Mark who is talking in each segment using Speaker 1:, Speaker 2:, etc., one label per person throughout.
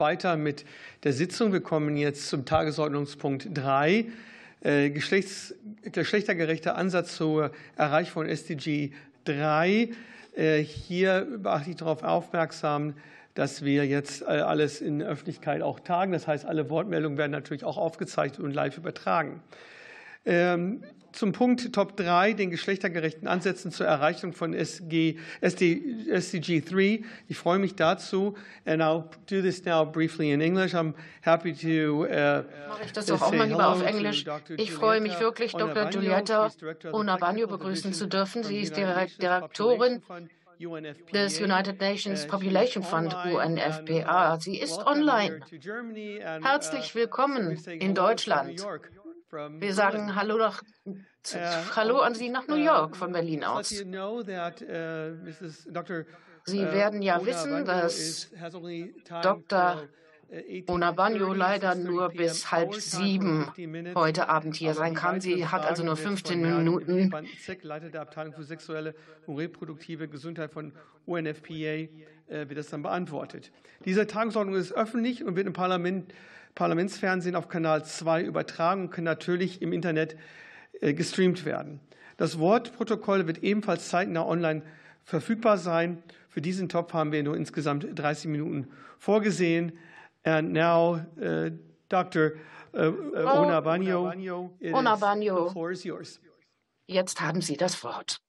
Speaker 1: weiter mit der Sitzung. Wir kommen jetzt zum Tagesordnungspunkt 3. Äh, Geschlechts, geschlechtergerechter Ansatz zur Erreichung von SDG 3. Äh, hier mache ich darauf aufmerksam, dass wir jetzt äh, alles in Öffentlichkeit auch tagen. Das heißt, alle Wortmeldungen werden natürlich auch aufgezeichnet und live übertragen. Ähm, zum Punkt Top 3, den geschlechtergerechten Ansätzen zur Erreichung von SG, SD, SDG 3. Ich freue mich dazu. And I'll do this now briefly in English. I'm happy to. Uh,
Speaker 2: Mache ich das doch auch mal lieber auf Englisch. Ich freue mich wirklich, Dr. Giulietta Onabanyo begrüßen zu dürfen. Sie ist Direktorin des United Nations Population Fund UNFPA. Sie ist online. Herzlich willkommen in Deutschland. Wir sagen Hallo, nach, Hallo an Sie nach New York von Berlin aus. Sie werden ja wissen, dass Dr. Onabanyo leider nur bis halb sieben heute Abend hier sein kann. Sie hat also nur 15 Minuten.
Speaker 1: Leiter der Abteilung für sexuelle und reproduktive Gesundheit von UNFPA wird das dann beantwortet. Diese Tagesordnung ist öffentlich und wird im Parlament Parlamentsfernsehen auf Kanal 2 übertragen und kann natürlich im Internet äh, gestreamt werden. Das Wortprotokoll wird ebenfalls zeitnah online verfügbar sein. Für diesen Topf haben wir nur insgesamt 30 Minuten vorgesehen. And now, uh, Dr. Uh, uh, Onabanyo,
Speaker 2: Onabanyo, the floor is yours. Jetzt haben Sie das Wort.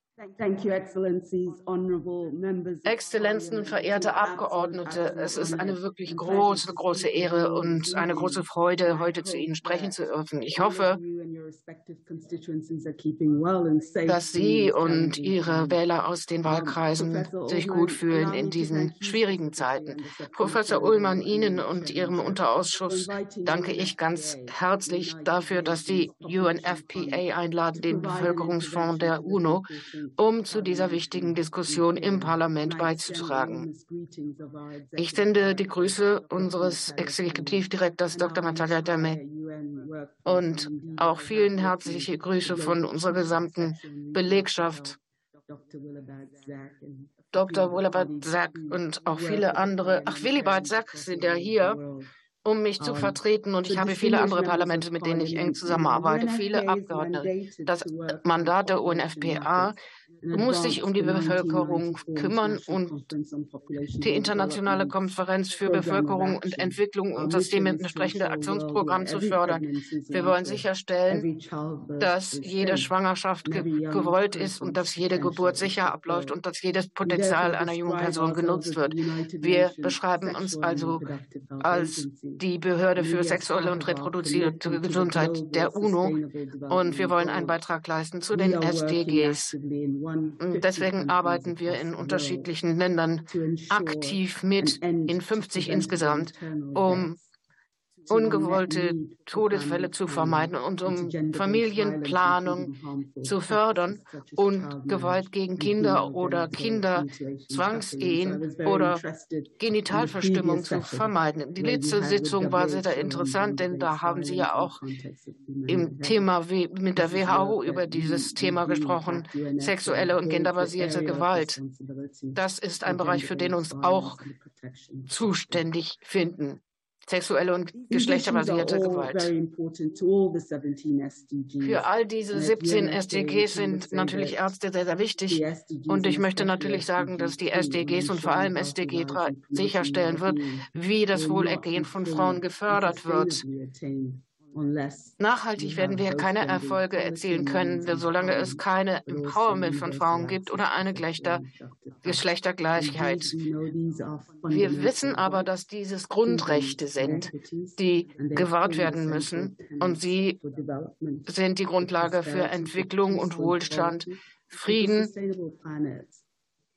Speaker 2: Exzellenzen, verehrte Abgeordnete, es ist eine wirklich große, große Ehre und eine große Freude, heute zu Ihnen sprechen zu dürfen. Ich hoffe, dass Sie und Ihre Wähler aus den Wahlkreisen sich gut fühlen in diesen schwierigen Zeiten. Professor Ullmann, Ihnen und Ihrem Unterausschuss danke ich ganz herzlich dafür, dass Sie UNFPA einladen, den Bevölkerungsfonds der UNO, um zu dieser wichtigen Diskussion im Parlament beizutragen. Ich sende die Grüße unseres Exekutivdirektors Dr. Natalia Dame und auch vielen herzliche Grüße von unserer gesamten Belegschaft. Dr. Willibald Zack und auch viele andere. Ach, Willibald Zack sind ja hier um mich zu vertreten. Und ich habe viele andere Parlamente, mit denen ich eng zusammenarbeite, viele Abgeordnete. Das Mandat der UNFPA muss sich um die Bevölkerung kümmern und die internationale Konferenz für Bevölkerung und Entwicklung und das dementsprechende Aktionsprogramm zu fördern. Wir wollen sicherstellen, dass jede Schwangerschaft ge gewollt ist und dass jede Geburt sicher abläuft und dass jedes Potenzial einer jungen Person genutzt wird. Wir beschreiben uns also als die Behörde für sexuelle und reproduzierende Gesundheit der UNO. und wir wollen einen Beitrag leisten zu den SDGs. Deswegen arbeiten wir in unterschiedlichen Ländern aktiv mit, in 50 insgesamt, um ungewollte Todesfälle zu vermeiden und um Familienplanung zu fördern und Gewalt gegen Kinder oder Kinderzwangsehen oder Genitalverstimmung zu vermeiden. Die letzte Sitzung war sehr interessant, denn da haben Sie ja auch im Thema mit der WHO über dieses Thema gesprochen, sexuelle und genderbasierte Gewalt. Das ist ein Bereich, für den uns auch zuständig finden sexuelle und geschlechterbasierte Gewalt. Für all diese 17 SDGs sind natürlich Ärzte sehr, sehr wichtig. Und ich möchte natürlich sagen, dass die SDGs und vor allem SDG 3 sicherstellen wird, wie das Wohlergehen von Frauen gefördert wird. Nachhaltig werden wir keine Erfolge erzielen können, solange es keine Empowerment von Frauen gibt oder eine Geschlechtergleichheit. Wir wissen aber, dass dieses Grundrechte sind, die gewahrt werden müssen und sie sind die Grundlage für Entwicklung und Wohlstand, Frieden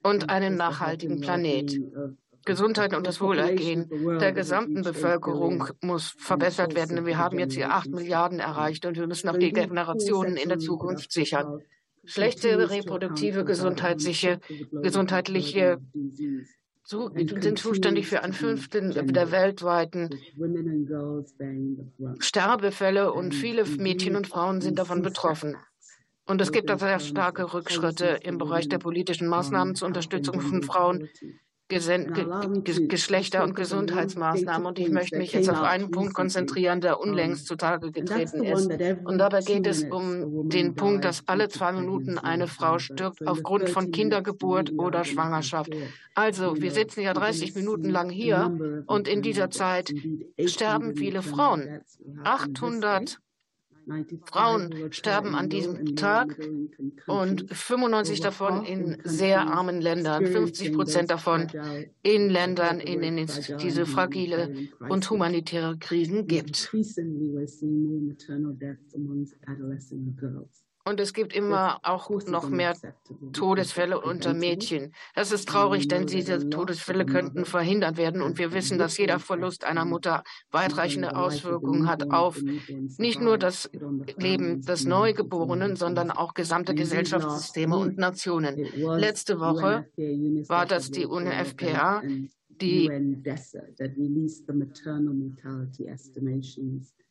Speaker 2: und einen nachhaltigen Planet. Gesundheit und das Wohlergehen der gesamten Bevölkerung muss verbessert werden. Wir haben jetzt hier acht Milliarden erreicht und wir müssen auch die Generationen in der Zukunft sichern. Schlechte reproduktive Gesundheit, gesundheitliche zu, sind zuständig für ein Fünftel der weltweiten Sterbefälle und viele Mädchen und Frauen sind davon betroffen. Und es gibt auch sehr starke Rückschritte im Bereich der politischen Maßnahmen zur Unterstützung von Frauen Geschlechter- und Gesundheitsmaßnahmen. Und ich möchte mich jetzt auf einen Punkt konzentrieren, der unlängst zutage getreten ist. Und dabei geht es um den Punkt, dass alle zwei Minuten eine Frau stirbt aufgrund von Kindergeburt oder Schwangerschaft. Also, wir sitzen ja 30 Minuten lang hier und in dieser Zeit sterben viele Frauen. 800 Frauen sterben an diesem Tag und 95 davon in sehr armen Ländern, 50 Prozent davon in Ländern, in denen es diese fragile und humanitäre Krisen gibt. Und es gibt immer auch noch mehr Todesfälle unter Mädchen. Das ist traurig, denn diese Todesfälle könnten verhindert werden. Und wir wissen, dass jeder Verlust einer Mutter weitreichende Auswirkungen hat auf nicht nur das Leben des Neugeborenen, sondern auch gesamte Gesellschaftssysteme und Nationen. Letzte Woche war das die UNFPA, die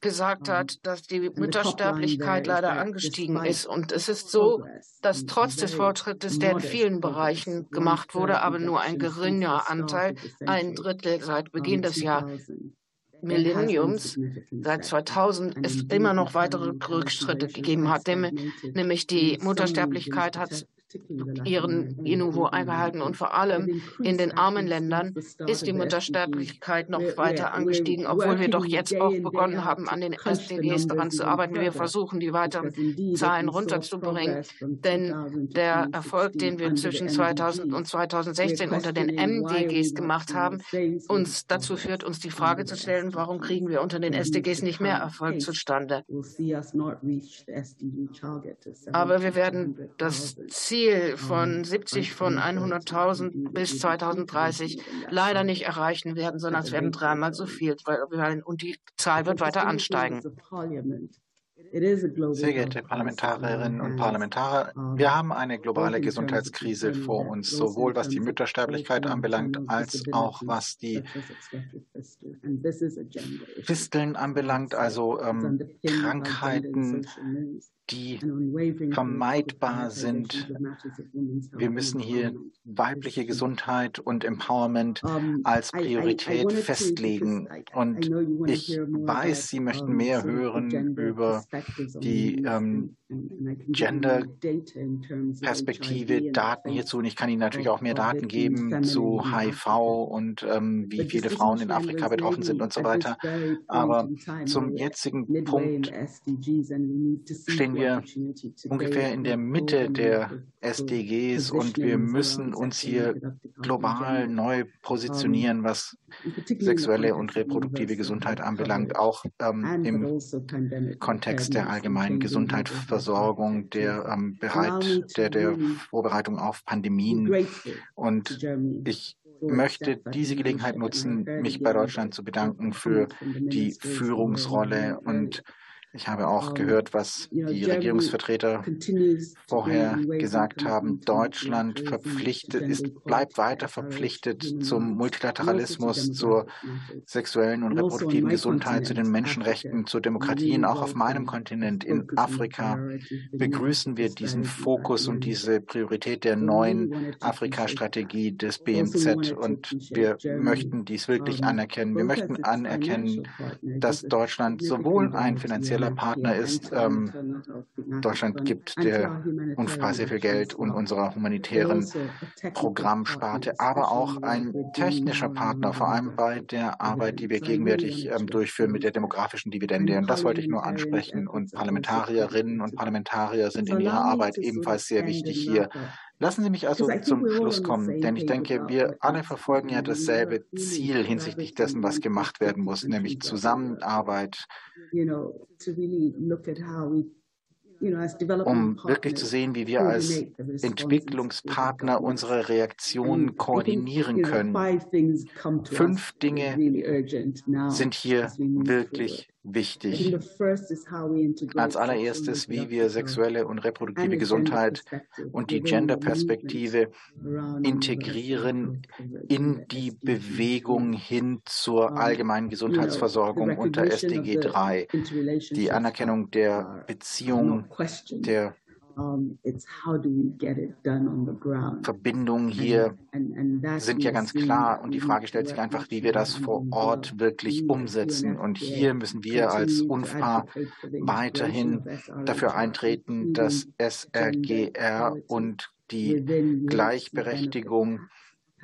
Speaker 2: gesagt hat, dass die Müttersterblichkeit leider angestiegen ist. Und es ist so, dass trotz des Fortschrittes, der in vielen Bereichen gemacht wurde, aber nur ein geringer Anteil, ein Drittel seit Beginn des Jahres, Millenniums, seit 2000, es immer noch weitere Rückschritte gegeben hat. Nämlich die Muttersterblichkeit hat ihren Inuvo eingehalten. Und vor allem in den armen Ländern ist die Muttersterblichkeit noch weiter angestiegen, obwohl wir doch jetzt auch begonnen haben, an den SDGs daran zu arbeiten. Wir versuchen, die weiteren Zahlen runterzubringen. Denn der Erfolg, den wir zwischen 2000 und 2016 unter den MDGs gemacht haben, uns dazu führt, uns die Frage zu stellen, warum kriegen wir unter den SDGs nicht mehr Erfolg zustande? Aber wir werden das Ziel Ziel von 70 von 100.000 bis 2030 leider nicht erreichen werden, sondern es werden dreimal so viel, und die Zahl wird weiter ansteigen.
Speaker 3: Sehr geehrte Parlamentarierinnen und Parlamentarier, wir haben eine globale Gesundheitskrise vor uns, sowohl was die Müttersterblichkeit anbelangt, als auch was die Fisteln anbelangt, also ähm, Krankheiten, die vermeidbar sind. Wir müssen hier weibliche Gesundheit und Empowerment als Priorität festlegen. Und ich weiß, Sie möchten mehr hören über die ähm, Gender-Perspektive, Daten hierzu. Und ich kann Ihnen natürlich auch mehr Daten geben zu HIV und ähm, wie viele Frauen in Afrika betroffen sind und so weiter. Aber zum jetzigen Punkt stehen wir ungefähr in der Mitte der SDGs und wir müssen uns hier global neu positionieren, was sexuelle und reproduktive Gesundheit anbelangt, auch ähm, im also Kontext der allgemeinen Gesundheitsversorgung, der, ähm, bereit, der, der Vorbereitung auf Pandemien. Und ich möchte diese Gelegenheit nutzen, mich bei Deutschland zu bedanken für die Führungsrolle und ich habe auch gehört, was die Regierungsvertreter vorher gesagt haben. Deutschland verpflichtet ist, bleibt weiter verpflichtet zum Multilateralismus, zur sexuellen und reproduktiven Gesundheit, zu den Menschenrechten, zur Demokratie. auch auf meinem Kontinent in Afrika begrüßen wir diesen Fokus und diese Priorität der neuen Afrika-Strategie des BMZ. Und wir möchten dies wirklich anerkennen. Wir möchten anerkennen, dass Deutschland sowohl ein finanzieller potenzieller Partner ist. Ähm, Deutschland gibt der UNFPA sehr viel Geld und unserer humanitären Programmsparte, aber auch ein technischer Partner, vor allem bei der Arbeit, die wir gegenwärtig ähm, durchführen mit der demografischen Dividende. Und das wollte ich nur ansprechen. Und Parlamentarierinnen und Parlamentarier sind in ihrer Arbeit ebenfalls sehr wichtig hier. Lassen Sie mich also zum Schluss kommen, denn ich denke, wir alle verfolgen ja dasselbe Ziel hinsichtlich dessen, was gemacht werden muss, nämlich Zusammenarbeit um wirklich zu sehen, wie wir als Entwicklungspartner unsere Reaktionen koordinieren können. Fünf Dinge sind hier wirklich wichtig. Als allererstes, wie wir sexuelle und reproduktive Gesundheit und die Gender-Perspektive integrieren in die Bewegung hin zur allgemeinen Gesundheitsversorgung unter SDG 3. Die Anerkennung der Beziehung der Verbindungen hier sind ja ganz klar und die Frage stellt sich einfach, wie wir das vor Ort wirklich umsetzen. Und hier müssen wir als UNFPA weiterhin dafür eintreten, dass SRGR und die Gleichberechtigung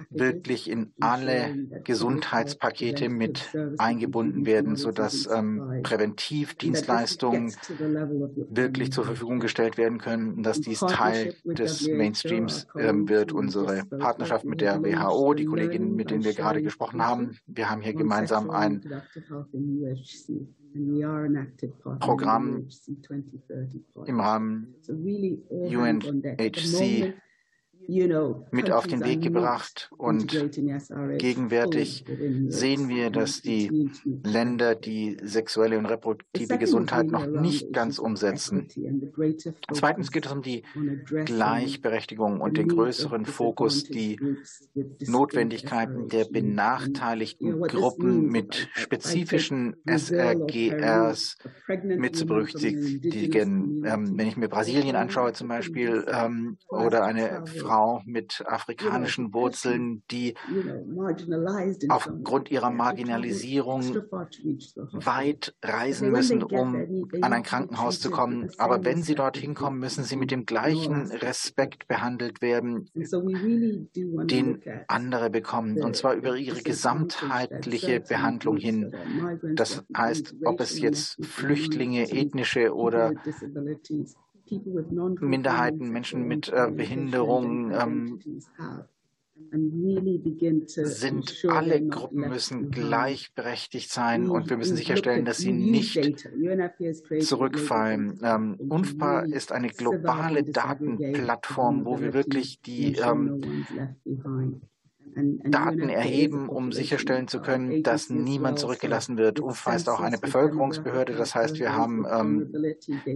Speaker 3: wirklich in alle Gesundheitspakete mit eingebunden werden, sodass ähm, Präventivdienstleistungen wirklich zur Verfügung gestellt werden können, dass dies Teil des Mainstreams ähm, wird. Unsere Partnerschaft mit der WHO, die Kolleginnen, mit denen wir gerade gesprochen haben, wir haben hier gemeinsam ein Programm im Rahmen UNHC mit auf den Weg gebracht. Und gegenwärtig sehen wir, dass die Länder die sexuelle und reproduktive Gesundheit noch nicht ganz umsetzen. Zweitens geht es um die Gleichberechtigung und den größeren Fokus, die Notwendigkeiten der benachteiligten Gruppen mit spezifischen SRGRs mit zu berücksichtigen. Wenn ich mir Brasilien anschaue zum Beispiel ähm, oder eine Frau, Frau mit afrikanischen Wurzeln, die aufgrund ihrer Marginalisierung weit reisen müssen, um an ein Krankenhaus zu kommen. Aber wenn sie dorthin kommen, müssen sie mit dem gleichen Respekt behandelt werden, den andere bekommen, und zwar über ihre gesamtheitliche Behandlung hin. Das heißt, ob es jetzt Flüchtlinge, ethnische oder Minderheiten, Menschen mit äh, Behinderung ähm, sind alle Gruppen müssen gleichberechtigt sein und wir müssen sicherstellen, dass sie nicht zurückfallen. Ähm, UNFPA ist eine globale Datenplattform, wo wir wirklich die ähm, Daten erheben, um sicherstellen zu können, dass niemand zurückgelassen wird. UFA ist auch eine Bevölkerungsbehörde, das heißt, wir haben ähm,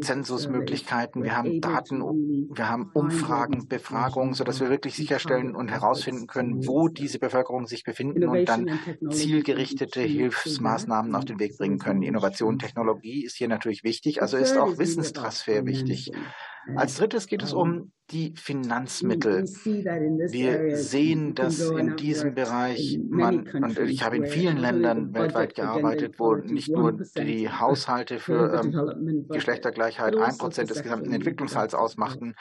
Speaker 3: Zensusmöglichkeiten, wir haben Daten, wir haben Umfragen, Befragungen, sodass wir wirklich sicherstellen und herausfinden können, wo diese Bevölkerung sich befinden und dann zielgerichtete Hilfsmaßnahmen auf den Weg bringen können. Innovation, Technologie ist hier natürlich wichtig, also ist auch Wissenstransfer wichtig. Als drittes geht es um die Finanzmittel. Wir sehen, dass in diesem Bereich man, und ich habe in vielen Ländern weltweit gearbeitet, wo nicht nur die Haushalte für ähm, Geschlechtergleichheit ein Prozent des gesamten Entwicklungshalts ausmachten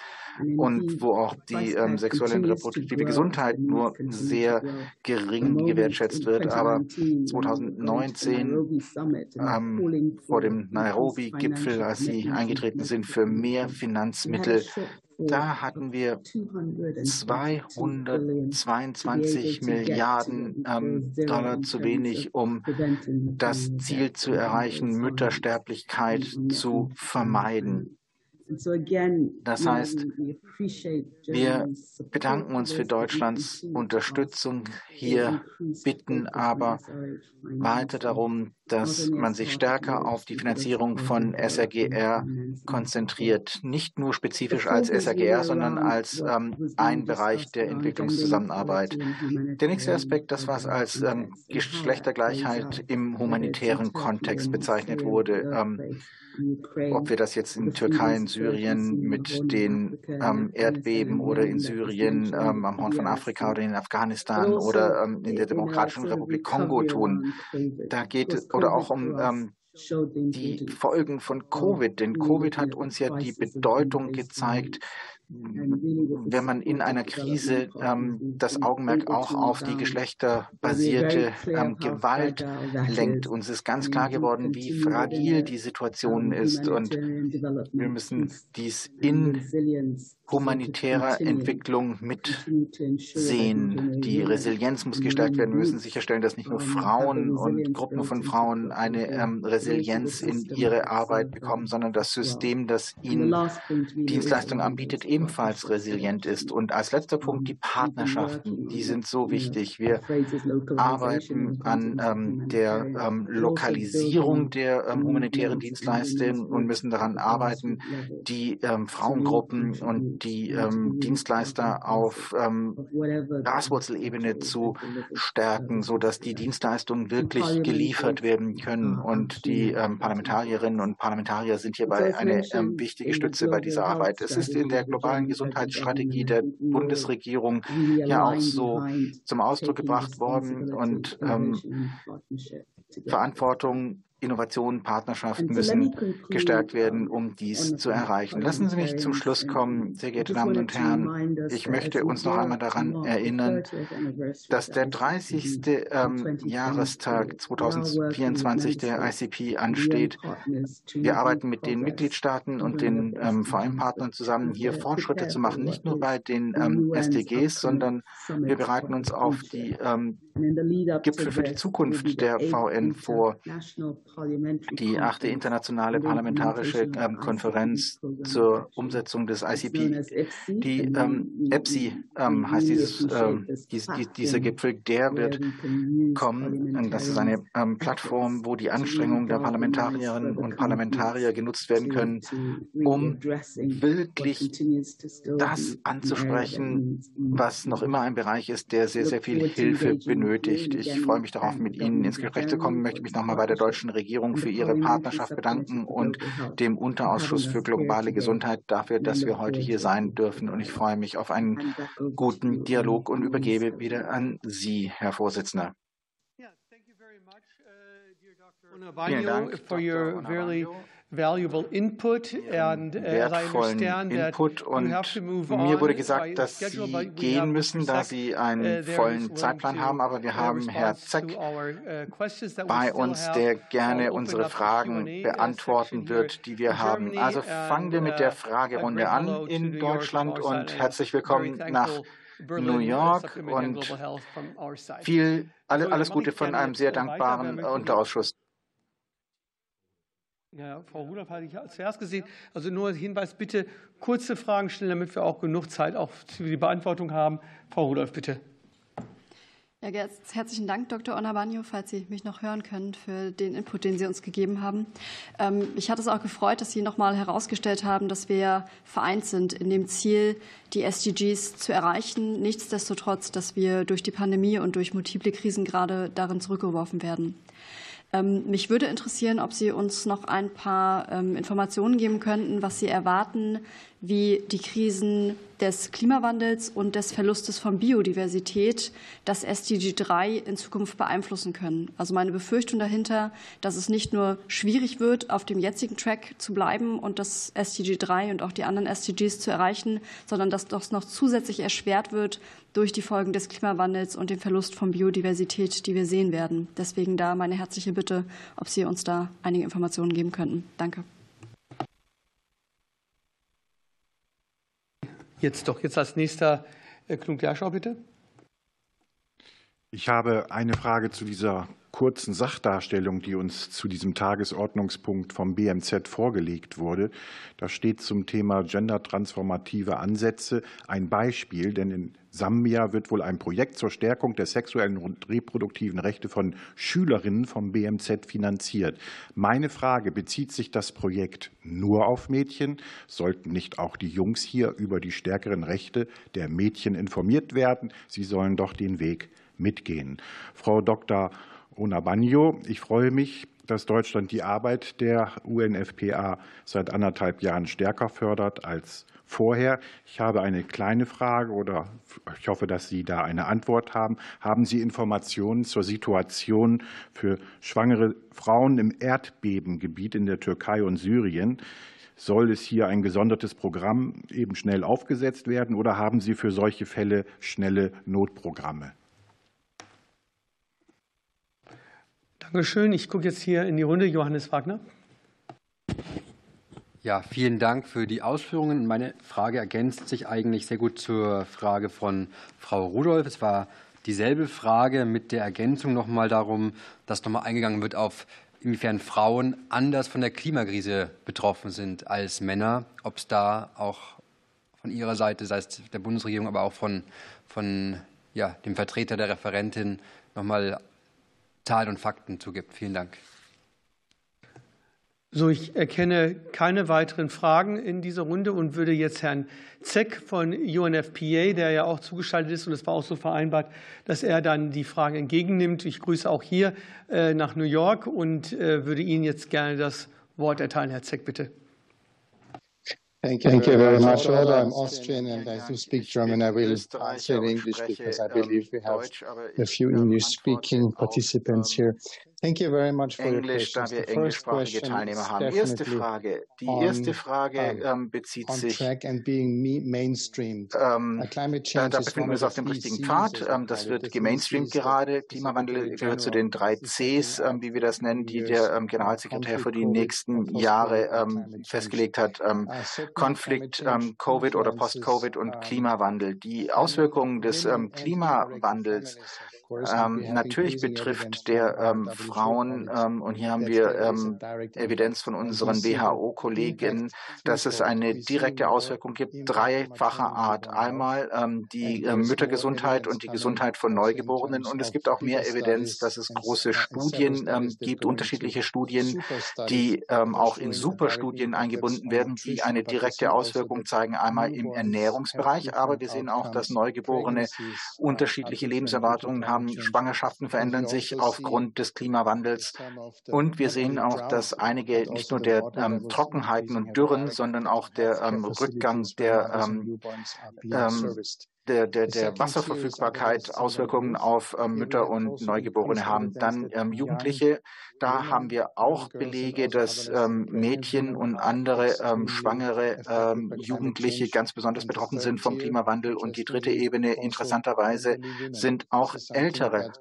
Speaker 3: und wo auch die ähm, sexuelle und reproduktive Gesundheit nur sehr gering gewertschätzt wird. Aber 2019 ähm, vor dem Nairobi-Gipfel, als sie eingetreten sind für mehr Finanzmittel da hatten wir 222 Milliarden ähm, Dollar zu wenig, um das Ziel zu erreichen, Müttersterblichkeit zu vermeiden. Das heißt, wir bedanken uns für Deutschlands Unterstützung hier, bitten aber weiter darum, dass man sich stärker auf die Finanzierung von SRGR konzentriert. Nicht nur spezifisch als SRGR, sondern als ähm, ein Bereich der Entwicklungszusammenarbeit. Der nächste Aspekt, das was als ähm, Geschlechtergleichheit im humanitären Kontext bezeichnet wurde. Ähm, ob wir das jetzt in Türkei, in Syrien mit den ähm, Erdbeben oder in Syrien ähm, am Horn von Afrika oder in Afghanistan oder ähm, in der Demokratischen Republik Kongo tun. Da geht es oder auch um ähm, die Folgen von Covid, denn Covid hat uns ja die Bedeutung gezeigt, wenn man in einer Krise ähm, das Augenmerk auch auf die geschlechterbasierte ähm, Gewalt lenkt. Uns ist ganz klar geworden, wie fragil die Situation ist und wir müssen dies in humanitärer Entwicklung mitsehen. Die Resilienz muss gestärkt werden. Wir müssen sicherstellen, dass nicht nur Frauen und Gruppen von Frauen eine ähm, Resilienz in ihre Arbeit bekommen, sondern das System, das ihnen Dienstleistungen anbietet, ebenfalls resilient ist. Und als letzter Punkt die Partnerschaften. Die sind so wichtig. Wir arbeiten an ähm, der ähm, Lokalisierung der ähm, humanitären Dienstleistungen und müssen daran arbeiten, die ähm, Frauengruppen und die ähm, Dienstleister auf ähm, Graswurzelebene zu stärken, sodass die Dienstleistungen wirklich geliefert werden können und die Parlamentarierinnen und Parlamentarier sind hierbei eine wichtige Stütze bei dieser Arbeit. Es ist in der globalen Gesundheitsstrategie der Bundesregierung ja auch so zum Ausdruck gebracht worden und ähm, Verantwortung Innovationen, Partnerschaften müssen gestärkt werden, um dies zu erreichen. Lassen Sie mich zum Schluss kommen, sehr geehrte Damen und Herren. Ich möchte uns noch einmal daran erinnern, dass der 30. Ähm, Jahrestag 2024 der ICP ansteht. Wir arbeiten mit den Mitgliedstaaten und den ähm, VM-Partnern zusammen, hier Fortschritte zu machen, nicht nur bei den ähm, SDGs, sondern wir bereiten uns auf die ähm, Gipfel für die Zukunft der VN vor die achte internationale parlamentarische ähm, Konferenz zur Umsetzung des ICP. Die ähm, EPSI ähm, heißt dieses, äh, dies, die, dieser Gipfel, der wird kommen. Das ist eine ähm, Plattform, wo die Anstrengungen der Parlamentarierinnen und Parlamentarier genutzt werden können, um wirklich das anzusprechen, was noch immer ein Bereich ist, der sehr, sehr viel Hilfe benötigt. Ich freue mich darauf, mit Ihnen ins Gespräch zu kommen, möchte mich nochmal bei der deutschen Regierung Regierung für ihre Partnerschaft bedanken und dem Unterausschuss für globale Gesundheit dafür, dass wir heute hier sein dürfen. Und ich freue mich auf einen guten Dialog und übergebe wieder an Sie, Herr Vorsitzender.
Speaker 1: Vielen Dank, very valuable input and, uh,
Speaker 3: wertvollen Input und mir wurde gesagt, dass Sie gehen müssen, da Sie einen uh, vollen Zeitplan haben, aber wir haben Herr Zeck uh, bei uns, der gerne unsere Fragen beantworten wird, die wir haben. Also fangen wir mit der Fragerunde an in Deutschland und herzlich willkommen nach New York und viel, alles Gute von einem sehr dankbaren Unterausschuss.
Speaker 1: Ja, Frau Rudolph hatte ich zuerst gesehen. Also nur Hinweis, bitte kurze Fragen stellen, damit wir auch genug Zeit auch für die Beantwortung haben. Frau Rudolph, bitte.
Speaker 4: Ja, herzlichen Dank, Dr. Onabanyo, falls Sie mich noch hören können, für den Input, den Sie uns gegeben haben. Ähm, mich hat es auch gefreut, dass Sie noch mal herausgestellt haben, dass wir vereint sind in dem Ziel, die SDGs zu erreichen. Nichtsdestotrotz, dass wir durch die Pandemie und durch multiple Krisen gerade darin zurückgeworfen werden. Ähm, mich würde interessieren, ob Sie uns noch ein paar ähm, Informationen geben könnten, was Sie erwarten, wie die Krisen des Klimawandels und des Verlustes von Biodiversität das SDG 3 in Zukunft beeinflussen können. Also meine Befürchtung dahinter, dass es nicht nur schwierig wird, auf dem jetzigen Track zu bleiben und das SDG 3 und auch die anderen SDGs zu erreichen, sondern dass das noch zusätzlich erschwert wird durch die Folgen des Klimawandels und den Verlust von Biodiversität, die wir sehen werden. Deswegen da meine herzliche Bitte, ob Sie uns da einige Informationen geben könnten. Danke.
Speaker 1: Jetzt doch, jetzt als nächster äh, Knut Gerschau, bitte.
Speaker 5: Ich habe eine Frage zu dieser kurzen Sachdarstellung, die uns zu diesem Tagesordnungspunkt vom BMZ vorgelegt wurde. Da steht zum Thema gendertransformative Ansätze ein Beispiel, denn in Sambia wird wohl ein Projekt zur Stärkung der sexuellen und reproduktiven Rechte von Schülerinnen vom BMZ finanziert. Meine Frage, bezieht sich das Projekt nur auf Mädchen? Sollten nicht auch die Jungs hier über die stärkeren Rechte der Mädchen informiert werden? Sie sollen doch den Weg mitgehen. Frau Dr. Onabanjo. Ich freue mich, dass Deutschland die Arbeit der UNFPA seit anderthalb Jahren stärker fördert als vorher. Ich habe eine kleine Frage oder ich hoffe, dass Sie da eine Antwort haben. Haben Sie Informationen zur Situation für schwangere Frauen im Erdbebengebiet in der Türkei und Syrien? Soll es hier ein gesondertes Programm eben schnell aufgesetzt werden oder haben Sie für solche Fälle schnelle Notprogramme?
Speaker 1: Dankeschön. Ich gucke jetzt hier in die Runde. Johannes Wagner.
Speaker 6: Ja, vielen Dank für die Ausführungen. Meine Frage ergänzt sich eigentlich sehr gut zur Frage von Frau Rudolph. Es war dieselbe Frage mit der Ergänzung nochmal darum, dass nochmal eingegangen wird auf inwiefern Frauen anders von der Klimakrise betroffen sind als Männer, ob es da auch von Ihrer Seite, sei es der Bundesregierung, aber auch von, von ja, dem Vertreter der Referentin nochmal Zahlen und Fakten zugibt. Vielen Dank.
Speaker 1: So, ich erkenne keine weiteren Fragen in dieser Runde und würde jetzt Herrn Zeck von UNFPA, der ja auch zugeschaltet ist, und es war auch so vereinbart, dass er dann die Fragen entgegennimmt. Ich grüße auch hier äh, nach New York und äh, würde Ihnen jetzt gerne das Wort erteilen. Herr Zeck, bitte.
Speaker 7: Thank you, Thank you very much. Although I'm Austrian and I do speak German, I will answer in English because I believe we ähm, have a few ähm, English-speaking participants here. Ähm, Thank you very much for
Speaker 3: Englisch, da wir englischsprachige Teilnehmer haben. Erste Frage. Die erste Frage ähm, bezieht sich. Ähm, da, da befinden wir uns auf dem richtigen Pfad. Ähm, das wird gemainstreamt gerade. Klimawandel gehört zu den drei Cs, ähm, wie wir das nennen, die der ähm, Generalsekretär für die nächsten Jahre ähm, festgelegt hat.
Speaker 7: Uh,
Speaker 3: Konflikt, Covid oder Post-Covid und Klimawandel. Die Auswirkungen des Klimawandels natürlich betrifft der Frauen, ähm, und hier haben wir ähm, Evidenz von unseren WHO-Kollegen, dass es eine direkte Auswirkung gibt, dreifacher Art. Einmal ähm, die äh, Müttergesundheit und die Gesundheit von Neugeborenen. Und es gibt auch mehr Evidenz, dass es große Studien ähm, gibt, unterschiedliche Studien, die auch in Superstudien eingebunden werden, die eine direkte Auswirkung zeigen. Einmal im Ernährungsbereich, aber wir sehen auch, dass Neugeborene unterschiedliche Lebenserwartungen haben. Schwangerschaften verändern sich aufgrund des Klimawandels. Und wir sehen auch, dass einige nicht nur der ähm, Trockenheiten und Dürren, sondern auch der ähm, Rückgang der ähm, ähm der, der, der Wasserverfügbarkeit Auswirkungen auf ähm, Mütter und Neugeborene haben. Dann ähm, Jugendliche, da haben wir auch Belege, dass ähm, Mädchen und andere ähm, schwangere ähm, Jugendliche ganz besonders betroffen sind vom Klimawandel. Und die dritte Ebene, interessanterweise, sind auch ältere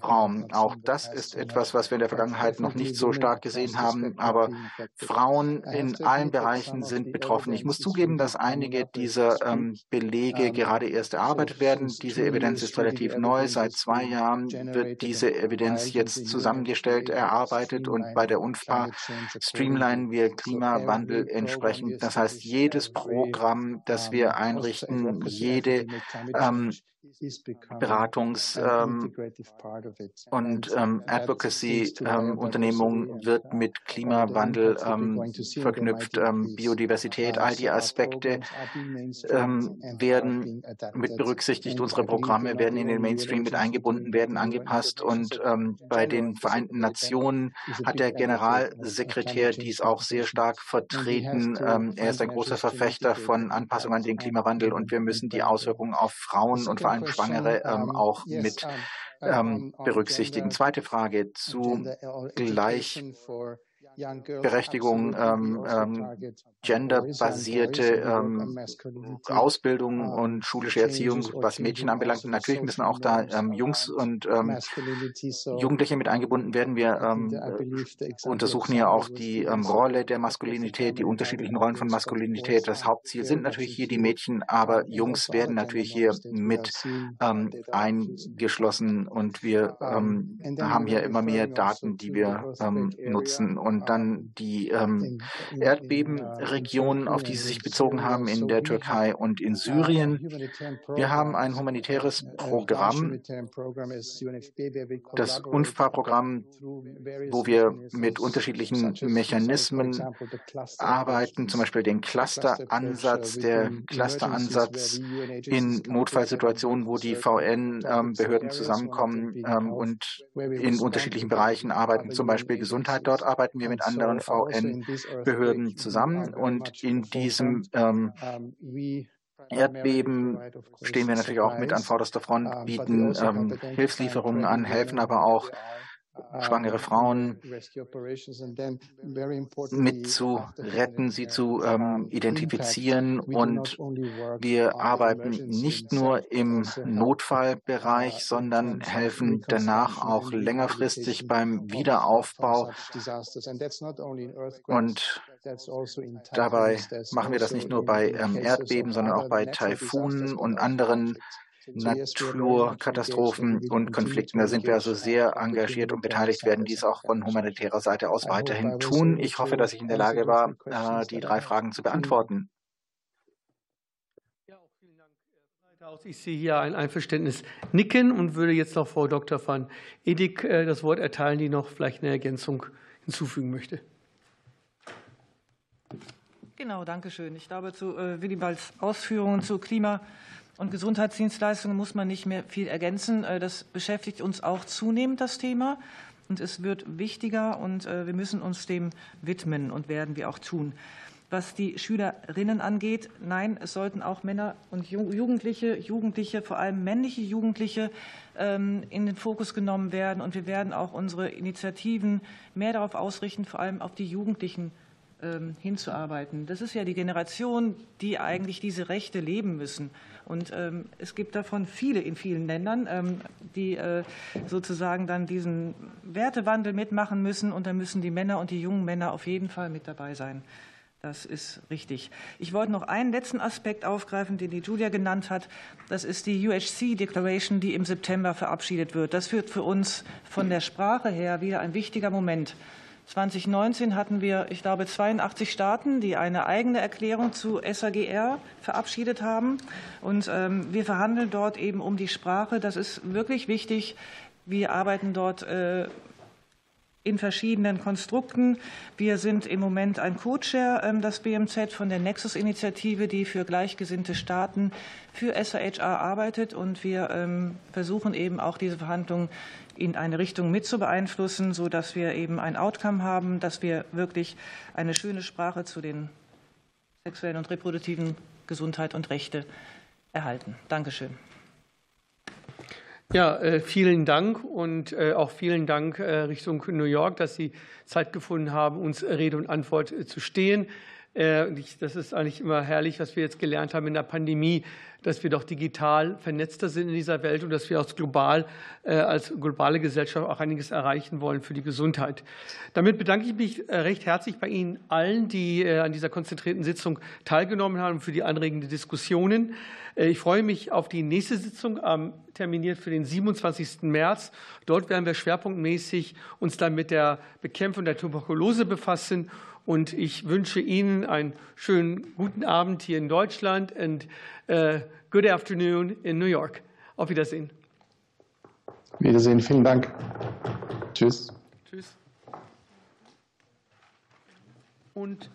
Speaker 3: Frauen. Auch das ist etwas, was wir in der Vergangenheit noch nicht so stark gesehen haben. Aber Frauen in allen Bereichen sind betroffen. Ich muss zugeben, dass einige dieser ähm, Belege gerade gerade erst erarbeitet werden. Diese Evidenz ist relativ neu. Seit zwei Jahren wird diese Evidenz jetzt zusammengestellt, erarbeitet und bei der UNFPA streamlinen wir Klimawandel entsprechend. Das heißt, jedes Programm, das wir einrichten, jede ähm, Beratungs- ähm, und ähm, Advocacy-Unternehmung ähm, wird mit Klimawandel ähm, verknüpft. Ähm, Biodiversität, all die Aspekte werden mit berücksichtigt. Unsere Programme werden in den Mainstream mit eingebunden, werden angepasst. Und bei den Vereinten Nationen hat der Generalsekretär dies auch sehr stark vertreten. er ist ein großer Verfechter von Anpassung an den Klimawandel und wir müssen die Auswirkungen auf Frauen und vor allem Schwangere ähm, auch mit ähm, berücksichtigen. Zweite Frage zu Gleich Berechtigung, ähm, ähm, genderbasierte ähm, Ausbildung und schulische Erziehung, was Mädchen anbelangt. Natürlich müssen auch da ähm, Jungs und ähm, Jugendliche mit eingebunden werden. Wir ähm, untersuchen ja auch die Rolle der Maskulinität, die unterschiedlichen Rollen von Maskulinität. Das Hauptziel sind natürlich hier die Mädchen, aber Jungs werden natürlich hier mit eingeschlossen und wir haben hier immer mehr Daten, die wir nutzen. Und dann die ähm, Erdbebenregionen, auf die Sie sich bezogen haben in der Türkei und in Syrien. Wir haben ein humanitäres Programm, das UNFPA-Programm, wo wir mit unterschiedlichen Mechanismen arbeiten, zum Beispiel den Cluster-Ansatz, der Cluster-Ansatz in Notfallsituationen, wo die VN-Behörden ähm, zusammenkommen ähm, und in unterschiedlichen Bereichen arbeiten, zum Beispiel Gesundheit. Dort arbeiten wir mit mit anderen VN-Behörden zusammen und in diesem ähm, Erdbeben stehen wir natürlich auch mit an vorderster Front, bieten also ähm, Hilfslieferungen an, helfen aber auch schwangere Frauen mit zu retten, sie zu ähm, identifizieren. Und wir arbeiten nicht nur im Notfallbereich, sondern helfen danach auch längerfristig beim Wiederaufbau. Und dabei machen wir das nicht nur bei ähm, Erdbeben, sondern auch bei Taifunen und anderen Naturkatastrophen und Konflikten. Da sind wir also sehr engagiert und beteiligt, werden dies auch von humanitärer Seite aus weiterhin tun. Ich hoffe, dass ich in der Lage war, äh, die drei Fragen zu beantworten.
Speaker 1: Ich sehe hier ein Einverständnis nicken und würde jetzt noch Frau Dr. van Edik äh, das Wort erteilen, die noch vielleicht eine Ergänzung hinzufügen möchte.
Speaker 8: Genau, danke schön. Ich glaube, zu äh, Willibalds Ausführungen zu Klima- und Gesundheitsdienstleistungen muss man nicht mehr viel ergänzen. Äh, das beschäftigt uns auch zunehmend, das Thema. Und es wird wichtiger und äh, wir müssen uns dem widmen und werden wir auch tun. Was die Schülerinnen angeht, nein, es sollten auch Männer und Jugendliche, Jugendliche, vor allem männliche Jugendliche ähm, in den Fokus genommen werden. Und wir werden auch unsere Initiativen mehr darauf ausrichten, vor allem auf die Jugendlichen hinzuarbeiten. Das ist ja die Generation, die eigentlich diese Rechte leben müssen. Und ähm, es gibt davon viele in vielen Ländern, ähm, die äh, sozusagen dann diesen Wertewandel mitmachen müssen. Und da müssen die Männer und die jungen Männer auf jeden Fall mit dabei sein. Das ist richtig. Ich wollte noch einen letzten Aspekt aufgreifen, den die Julia genannt hat. Das ist die UHC Declaration, die im September verabschiedet wird. Das wird für uns von der Sprache her wieder ein wichtiger Moment. 2019 hatten wir, ich glaube, 82 Staaten, die eine eigene Erklärung zu SAGR verabschiedet haben. Und ähm, wir verhandeln dort eben um die Sprache. Das ist wirklich wichtig. Wir arbeiten dort äh, in verschiedenen Konstrukten. Wir sind im Moment ein Co-Chair, ähm, das BMZ von der Nexus-Initiative, die für gleichgesinnte Staaten für SAHR arbeitet. Und wir ähm, versuchen eben auch diese Verhandlungen in eine Richtung mit zu beeinflussen, sodass wir eben ein Outcome haben, dass wir wirklich eine schöne Sprache zu den sexuellen und reproduktiven Gesundheit und Rechte erhalten. Dankeschön.
Speaker 1: Ja, äh, vielen Dank und äh, auch vielen Dank äh, Richtung New York, dass Sie Zeit gefunden haben, uns Rede und Antwort zu stehen. Das ist eigentlich immer herrlich, was wir jetzt gelernt haben in der Pandemie, dass wir doch digital vernetzter sind in dieser Welt und dass wir als global, als globale Gesellschaft auch einiges erreichen wollen für die Gesundheit. Damit bedanke ich mich recht herzlich bei Ihnen allen, die an dieser konzentrierten Sitzung teilgenommen haben, für die anregenden Diskussionen. Ich freue mich auf die nächste Sitzung, terminiert für den 27. März. Dort werden wir schwerpunktmäßig uns dann mit der Bekämpfung der Tuberkulose befassen und ich wünsche Ihnen einen schönen guten Abend hier in Deutschland und uh, good afternoon in New York. Auf Wiedersehen.
Speaker 7: Wiedersehen, vielen Dank. Tschüss.
Speaker 1: Tschüss. Und